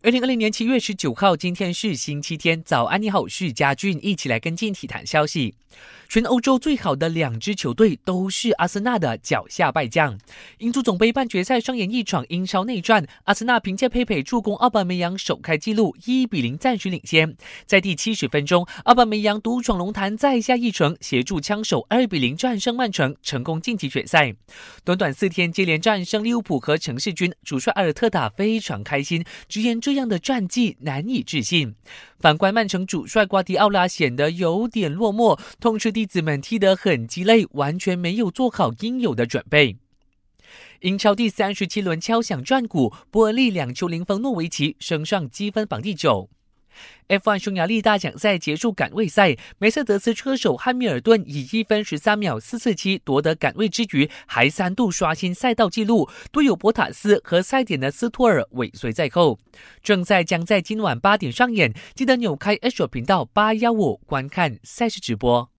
二零二零年七月十九号，今天是星期天。早安，你好，是嘉俊，一起来跟进体坛消息。全欧洲最好的两支球队都是阿森纳的脚下败将。英足总杯半决赛上演一场英超内战，阿森纳凭借佩佩助攻奥巴梅扬首开纪录，一比零暂时领先。在第七十分钟，奥巴梅扬独闯龙潭，再下一城，协助枪手二比零战胜曼城，成功晋级决赛。短短四天接连战胜利物浦和城市军，主帅阿尔特塔非常开心，直言这样的战绩难以置信。反观曼城主帅瓜迪奥拉显得有点落寞，痛斥弟子们踢得很鸡肋，完全没有做好应有的准备。英超第三十七轮敲响战鼓，伯利两球零封诺维奇，升上积分榜第九。F1 匈牙利大奖赛结束杆位赛，梅赛德斯车手汉密尔顿以一分十三秒四四七夺得杆位之余，还三度刷新赛道纪录，队友博塔斯和赛点的斯托尔尾随在后。正赛将在今晚八点上演，记得扭开 H 频道八幺五观看赛事直播。